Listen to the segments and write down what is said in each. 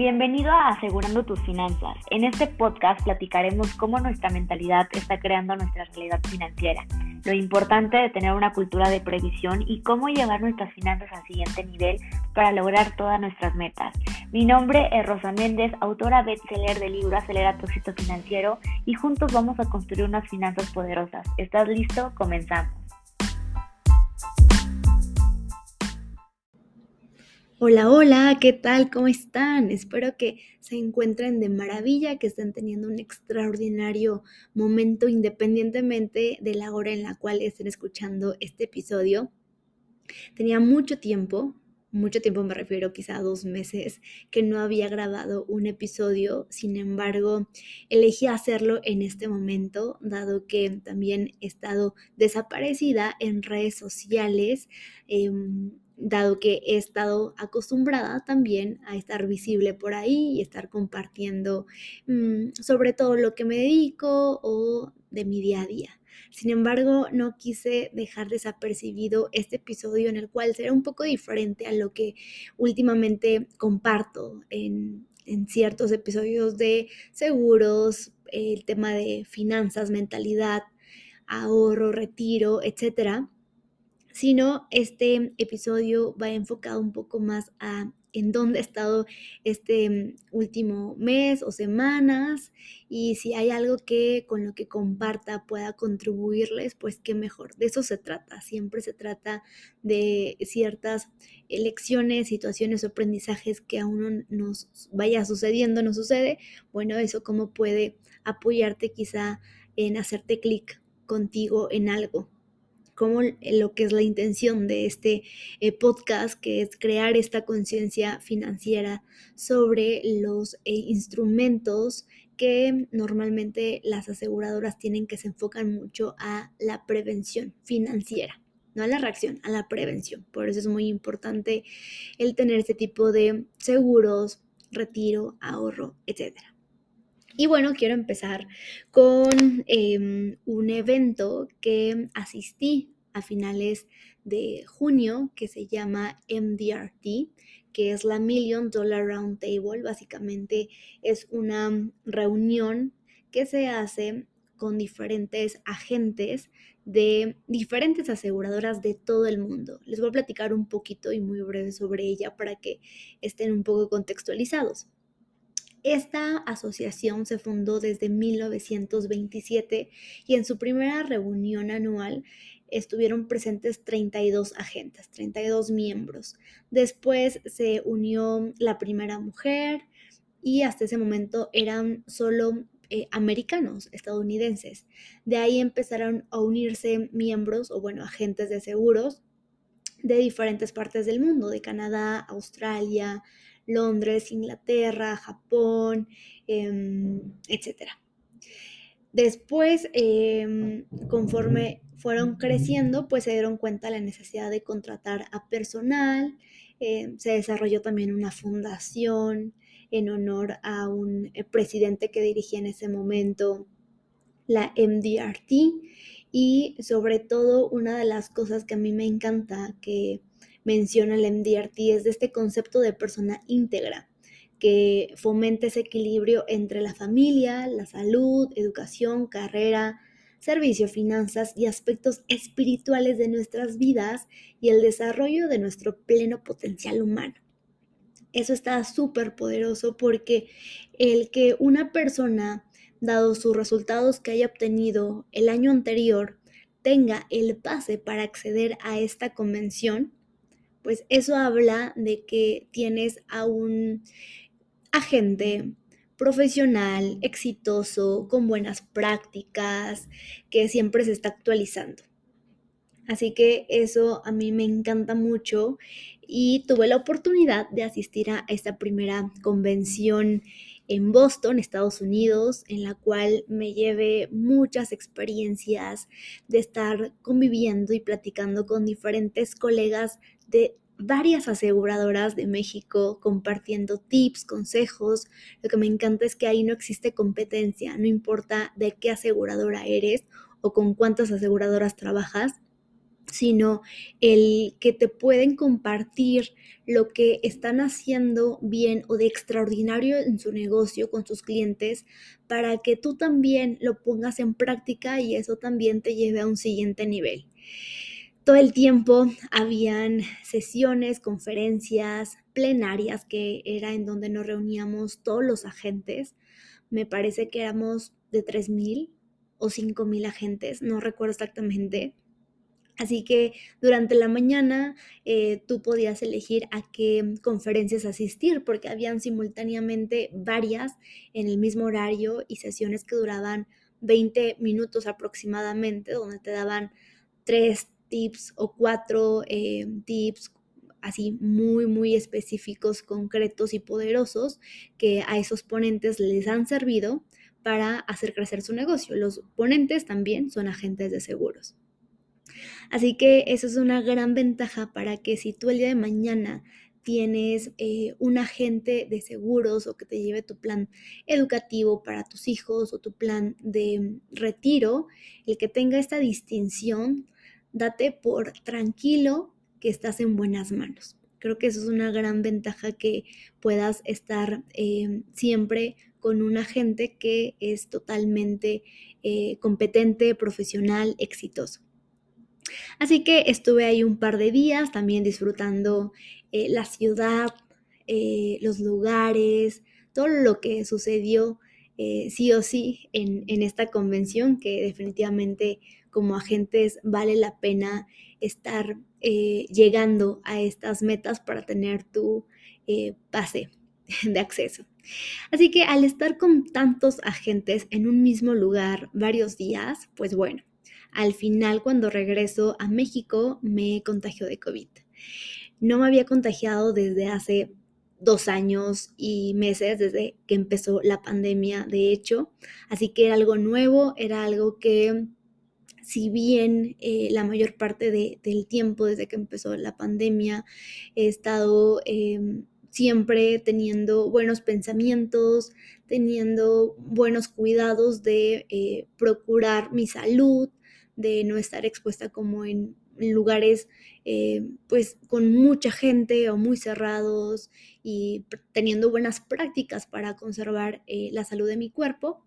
Bienvenido a Asegurando tus finanzas. En este podcast platicaremos cómo nuestra mentalidad está creando nuestra realidad financiera, lo importante de tener una cultura de previsión y cómo llevar nuestras finanzas al siguiente nivel para lograr todas nuestras metas. Mi nombre es Rosa Méndez, autora bestseller del libro Acelera tu éxito financiero y juntos vamos a construir unas finanzas poderosas. ¿Estás listo? Comenzamos. Hola, hola, ¿qué tal? ¿Cómo están? Espero que se encuentren de maravilla, que estén teniendo un extraordinario momento independientemente de la hora en la cual estén escuchando este episodio. Tenía mucho tiempo, mucho tiempo me refiero quizá a dos meses, que no había grabado un episodio, sin embargo, elegí hacerlo en este momento, dado que también he estado desaparecida en redes sociales. Em, dado que he estado acostumbrada también a estar visible por ahí y estar compartiendo mm, sobre todo lo que me dedico o de mi día a día. Sin embargo, no quise dejar desapercibido este episodio en el cual será un poco diferente a lo que últimamente comparto en, en ciertos episodios de seguros, el tema de finanzas, mentalidad, ahorro, retiro, etcétera sino este episodio va enfocado un poco más a en dónde he estado este mm, último mes o semanas y si hay algo que con lo que comparta pueda contribuirles, pues qué mejor. De eso se trata. Siempre se trata de ciertas lecciones, situaciones aprendizajes que a uno nos vaya sucediendo, no sucede. Bueno, eso cómo puede apoyarte quizá en hacerte clic contigo en algo como lo que es la intención de este eh, podcast, que es crear esta conciencia financiera sobre los eh, instrumentos que normalmente las aseguradoras tienen que se enfocan mucho a la prevención financiera no a la reacción, a la prevención. Por eso es muy importante el tener este tipo de seguros, retiro, ahorro, etcétera. Y bueno, quiero empezar con em, un evento que asistí a finales de junio que se llama MDRT, que es la Million Dollar Round Table. Básicamente es una reunión que se hace con diferentes agentes de diferentes aseguradoras de todo el mundo. Les voy a platicar un poquito y muy breve sobre ella para que estén un poco contextualizados. Esta asociación se fundó desde 1927 y en su primera reunión anual estuvieron presentes 32 agentes, 32 miembros. Después se unió la primera mujer y hasta ese momento eran solo eh, americanos, estadounidenses. De ahí empezaron a unirse miembros o bueno, agentes de seguros de diferentes partes del mundo, de Canadá, Australia, Londres, Inglaterra, Japón, em, etc. Después, em, conforme fueron creciendo, pues se dieron cuenta de la necesidad de contratar a personal, em, se desarrolló también una fundación en honor a un eh, presidente que dirigía en ese momento la MDRT y sobre todo una de las cosas que a mí me encanta que menciona el MDRT es de este concepto de persona íntegra que fomenta ese equilibrio entre la familia, la salud, educación, carrera, servicio, finanzas y aspectos espirituales de nuestras vidas y el desarrollo de nuestro pleno potencial humano. Eso está súper poderoso porque el que una persona, dado sus resultados que haya obtenido el año anterior, tenga el pase para acceder a esta convención, pues eso habla de que tienes a un agente profesional, exitoso, con buenas prácticas, que siempre se está actualizando. Así que eso a mí me encanta mucho y tuve la oportunidad de asistir a esta primera convención en Boston, Estados Unidos, en la cual me llevé muchas experiencias de estar conviviendo y platicando con diferentes colegas de varias aseguradoras de México compartiendo tips, consejos. Lo que me encanta es que ahí no existe competencia, no importa de qué aseguradora eres o con cuántas aseguradoras trabajas, sino el que te pueden compartir lo que están haciendo bien o de extraordinario en su negocio con sus clientes para que tú también lo pongas en práctica y eso también te lleve a un siguiente nivel. Todo el tiempo habían sesiones, conferencias, plenarias, que era en donde nos reuníamos todos los agentes. Me parece que éramos de 3.000 o 5.000 agentes, no recuerdo exactamente Así que durante la mañana eh, tú podías elegir a qué conferencias asistir porque habían simultáneamente varias en el mismo horario y sesiones que duraban 20 minutos aproximadamente, donde te daban tres tips o cuatro eh, tips así muy, muy específicos, concretos y poderosos que a esos ponentes les han servido para hacer crecer su negocio. Los ponentes también son agentes de seguros. Así que eso es una gran ventaja para que si tú el día de mañana tienes eh, un agente de seguros o que te lleve tu plan educativo para tus hijos o tu plan de retiro, el que tenga esta distinción, date por tranquilo que estás en buenas manos. Creo que eso es una gran ventaja que puedas estar eh, siempre con un agente que es totalmente eh, competente, profesional, exitoso. Así que estuve ahí un par de días también disfrutando eh, la ciudad, los lugares, todo lo que sucedió sí o sí en, esta convención, que definitivamente como agentes vale la pena estar llegando a estas metas para tener tu pase de acceso. Así que al estar con tantos agentes en un mismo lugar varios días, pues bueno, al final, cuando regreso a México, me contagió de COVID. No me había contagiado desde hace dos años y meses desde que empezó la pandemia, de hecho. Así que era algo nuevo, era algo que, si bien eh, la mayor parte del tiempo desde que empezó la pandemia he estado em, siempre teniendo buenos pensamientos, teniendo buenos cuidados de eh, procurar mi salud, de no estar expuesta como en, lugares eh, pues con mucha gente o muy cerrados y teniendo buenas prácticas para conservar la salud de mi cuerpo.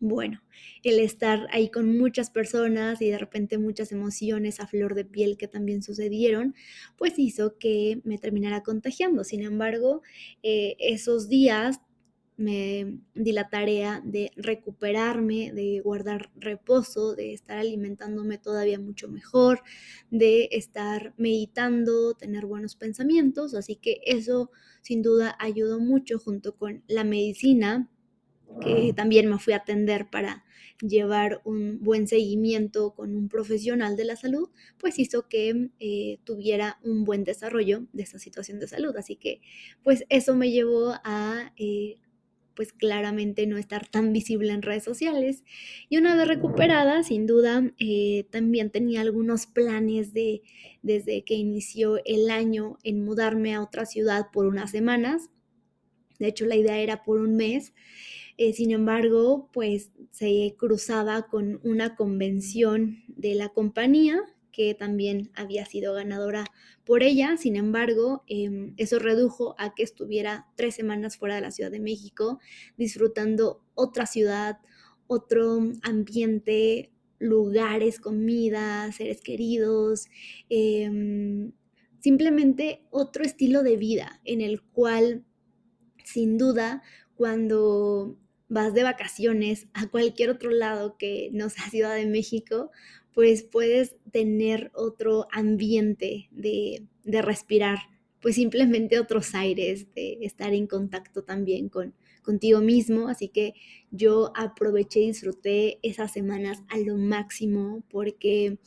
Bueno, el estar ahí con muchas personas y de repente muchas emociones a flor de piel que también sucedieron, pues hizo que me terminara contagiando. Sin embargo, eh, esos días me di la tarea de recuperarme, de guardar reposo, de estar alimentándome todavía mucho mejor, de estar meditando, tener buenos pensamientos. Así que eso sin duda ayudó mucho junto con la medicina, que también me fui a atender para llevar un buen seguimiento con un profesional de la salud, pues hizo que eh, tuviera un buen desarrollo de esa situación de salud. Así que, pues eso me llevó a eh, pues claramente no estar tan visible en redes sociales. Y una vez recuperada, sin duda, eh, también tenía algunos planes de, desde que inició el año, en mudarme a otra ciudad por unas semanas. De hecho, la idea era por un mes. Eh, sin embargo, pues se cruzaba con una convención de la compañía que también había sido ganadora por ella. Sin embargo, em, eso redujo a que estuviera tres semanas fuera de la Ciudad de México, disfrutando otra ciudad, otro ambiente, lugares, comida, seres queridos, em, simplemente otro estilo de vida en el cual, sin duda, cuando vas de vacaciones a cualquier otro lado que no sea Ciudad de México, pues puedes tener otro ambiente de, respirar, pues simplemente otros aires, de estar en contacto también con contigo mismo. Así que yo aproveché y disfruté esas semanas a lo máximo porque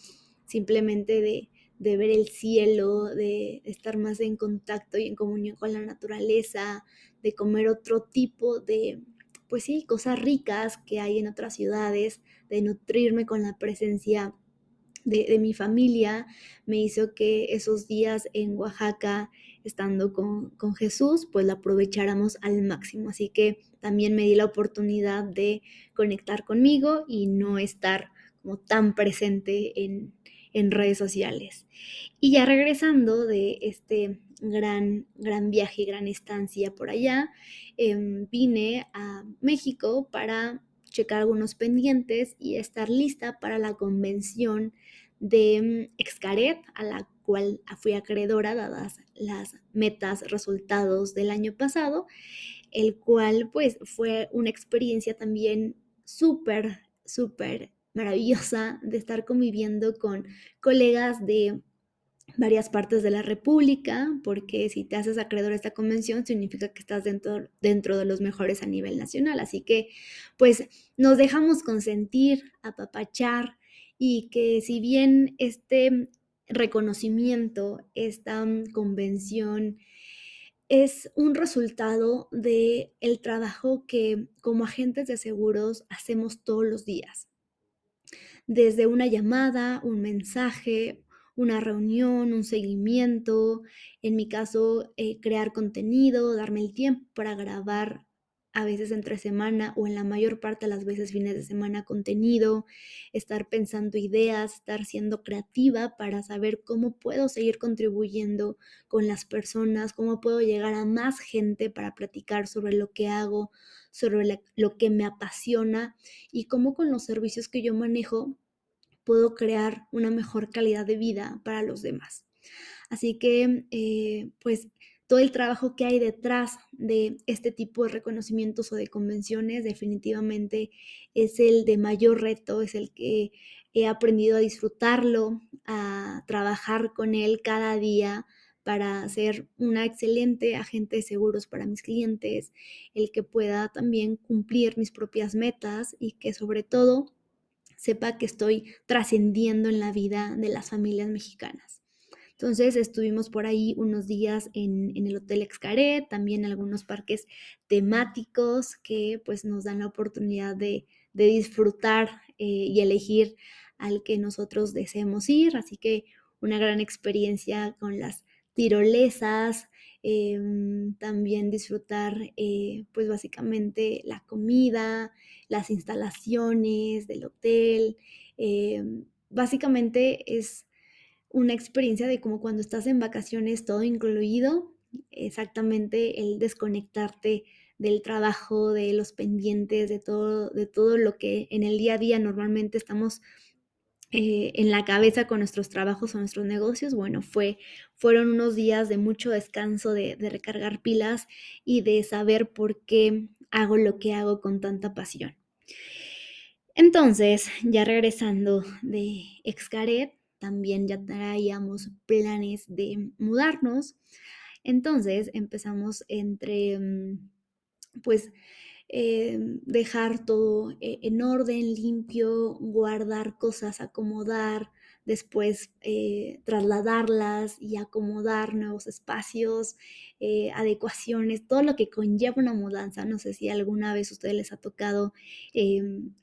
simplemente de, de ver el cielo, de estar más en contacto y en comunión con la naturaleza, de comer otro tipo de, pues sí, cosas ricas que hay en otras ciudades, de nutrirme con la presencia de, mi familia, me hizo que esos días en Oaxaca, estando con, con Jesús, pues la aprovecháramos al máximo. Así que también me di la oportunidad de conectar conmigo y no estar como tan presente en, en redes sociales. Y ya regresando de este gran, gran viaje, gran estancia por allá, em, vine a México para checar algunos pendientes y estar lista para la convención de mm, Excaret, a la cual fui acreedora dadas las metas, resultados del año pasado, el cual pues fue una experiencia también súper, súper maravillosa de estar conviviendo con colegas de varias partes de la República, porque si te haces acreedor a esta convención significa que estás dentro, dentro de los mejores a nivel nacional. Así que, pues, nos dejamos consentir, apapachar y que si bien este reconocimiento, esta convención es un resultado de el trabajo que como agentes de seguros hacemos todos los días. Desde una llamada, un mensaje, una reunión, un seguimiento, en mi caso, eh, crear contenido, darme el tiempo para grabar a veces entre semana o en la mayor parte de las veces fines de semana contenido, estar pensando ideas, estar siendo creativa para saber cómo puedo seguir contribuyendo con las personas, cómo puedo llegar a más gente para platicar sobre lo que hago, sobre lo que me apasiona y cómo con los servicios que yo manejo puedo crear una mejor calidad de vida para los demás. Así que, eh, pues, todo el trabajo que hay detrás de este tipo de reconocimientos o de convenciones definitivamente es el de mayor reto, es el que he aprendido a disfrutarlo, a trabajar con él cada día para ser una excelente agente de seguros para mis clientes, el que pueda también cumplir mis propias metas y que sobre todo sepa que estoy trascendiendo en la vida de las familias mexicanas. Entonces estuvimos por ahí unos días en, el Hotel Excaret, también algunos parques temáticos que pues nos dan la oportunidad de, disfrutar eh, y elegir al que nosotros deseemos ir. Así que una gran experiencia con las tirolesas, em, también disfrutar eh, pues básicamente la comida, las instalaciones del hotel. Em, básicamente es una experiencia de como cuando estás en vacaciones, todo incluido, exactamente el desconectarte del trabajo, de los pendientes, de todo, de todo lo que en el día a día normalmente estamos eh, en la cabeza con nuestros trabajos o nuestros negocios. Bueno, fue, fueron unos días de mucho descanso, de, de recargar pilas y de saber por qué hago lo que hago con tanta pasión. Entonces, ya regresando de Excaret, también ya traíamos planes de mudarnos. Entonces empezamos entre, mm, pues, eh, dejar todo eh, en orden, limpio, guardar cosas, acomodar, después eh, trasladarlas y acomodar nuevos espacios, adecuaciones, todo lo que conlleva una mudanza. No sé si alguna vez a ustedes les ha tocado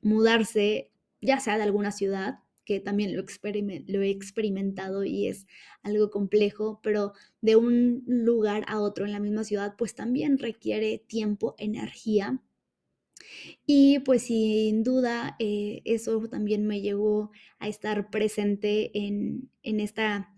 mudarse, ya sea de alguna ciudad que también lo, lo he experimentado y es algo complejo, pero de un lugar a otro en la misma ciudad, pues también requiere tiempo, energía. Y pues sin duda eh, eso también me llevó a estar presente en, esta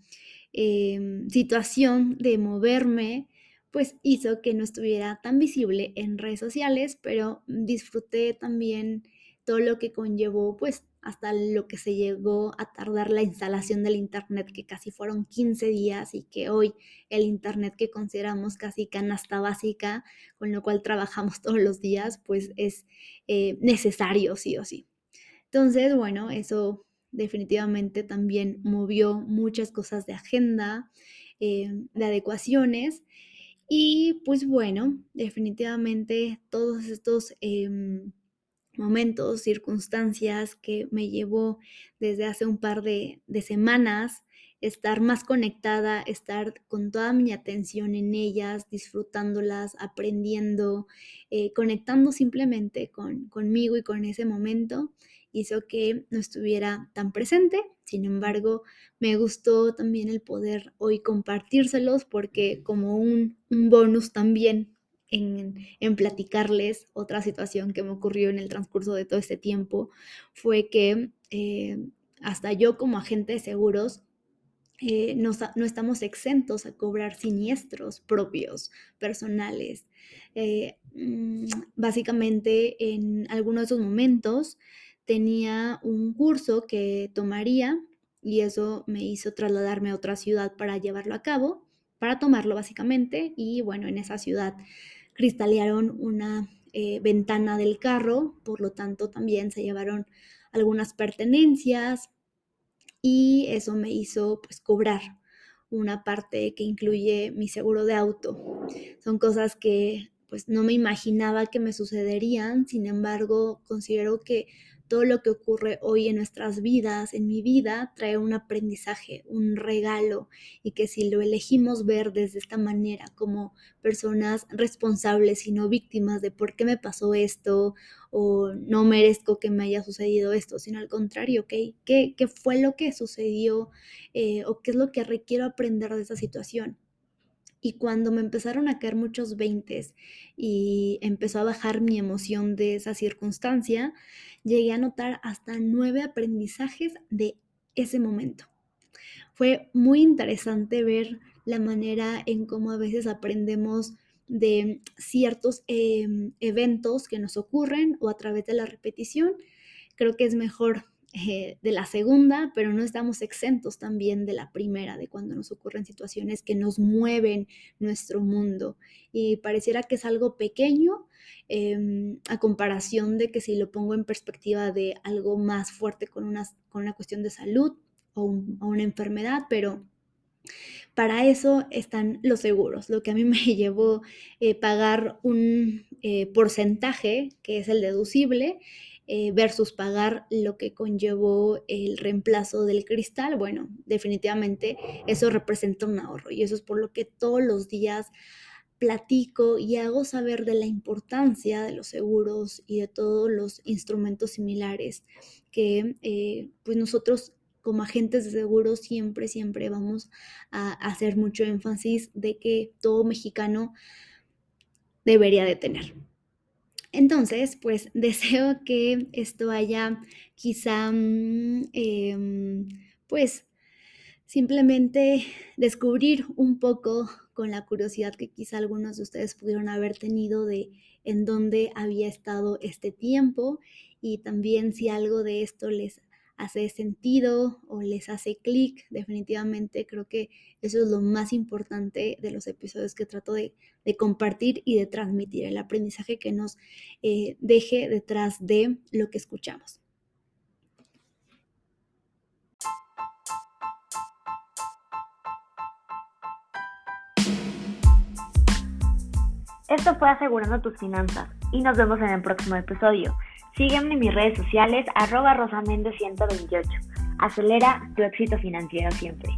em, situación de moverme, pues hizo que no estuviera tan visible en redes sociales, pero disfruté también todo lo que conllevó pues hasta lo que se llegó a tardar la instalación del Internet, que casi fueron 15 días y que hoy el Internet que consideramos casi canasta básica, con lo cual trabajamos todos los días, pues es eh, necesario sí o sí. Entonces, bueno, eso definitivamente también movió muchas cosas de agenda, eh, de adecuaciones. Y pues bueno, definitivamente todos estos... Em, momentos, circunstancias que me llevó desde hace un par de, semanas estar más conectada, estar con toda mi atención en ellas, disfrutándolas, aprendiendo, eh, conectando simplemente con, conmigo y con ese momento, hizo que no estuviera tan presente. Sin embargo, me gustó también el poder hoy compartírselos porque como un, un bonus también en, platicarles otra situación que me ocurrió en el transcurso de todo este tiempo fue que eh, hasta yo como agente de seguros eh, no, estamos exentos a cobrar siniestros propios, personales. Eh, mm, básicamente, en algunos de esos momentos tenía un curso que tomaría y eso me hizo trasladarme a otra ciudad para llevarlo a cabo, para tomarlo básicamente. Y bueno, en esa ciudad cristalearon una eh, ventana del carro, por lo tanto también se llevaron algunas pertenencias, y eso me hizo pues cobrar una parte que incluye mi seguro de auto. Son cosas que pues no me imaginaba que me sucederían, sin embargo considero que todo lo que ocurre hoy en nuestras vidas, en mi vida, trae un aprendizaje, un regalo, y que si lo elegimos ver desde esta manera, como personas responsables y no víctimas de por qué me pasó esto o no merezco que me haya sucedido esto, sino al contrario, ¿qué, qué fue lo que sucedió eh, o qué es lo que requiero aprender de esa situación? Y cuando me empezaron a caer muchos veintes y empezó a bajar mi emoción de esa circunstancia, llegué a notar hasta nueve aprendizajes de ese momento. Fue muy interesante ver la manera en cómo a veces aprendemos de ciertos em, eventos que nos ocurren o a través de la repetición. Creo que es mejor eh, de la segunda, pero no estamos exentos también de la primera, de cuando nos ocurren situaciones que nos mueven nuestro mundo. Y pareciera que es algo pequeño em, a comparación de que si lo pongo en perspectiva de algo más fuerte con una, con una cuestión de salud o, una enfermedad, pero para eso están los seguros. Lo que a mí me llevó eh, pagar un eh, porcentaje, que es el deducible, eh, versus pagar lo que conllevó el reemplazo del cristal, bueno, definitivamente eso representa un ahorro y eso es por lo que todos los días platico y hago saber de la importancia de los seguros y de todos los instrumentos similares que eh, pues nosotros como agentes de seguros siempre, siempre vamos a hacer mucho énfasis de que todo mexicano debería de tener. Entonces, pues deseo que esto haya quizá, mm, em, pues simplemente descubrir un poco con la curiosidad que quizá algunos de ustedes pudieron haber tenido de en dónde había estado este tiempo y también si algo de esto les hace sentido o les hace clic, definitivamente creo que eso es lo más importante de los episodios que trato de, compartir y de transmitir, el aprendizaje que nos eh, deje detrás de lo que escuchamos. Esto fue Asegurando tus Finanzas y nos vemos en el próximo episodio. Sígueme en mis redes sociales arroba rosamende128. Acelera tu éxito financiero siempre.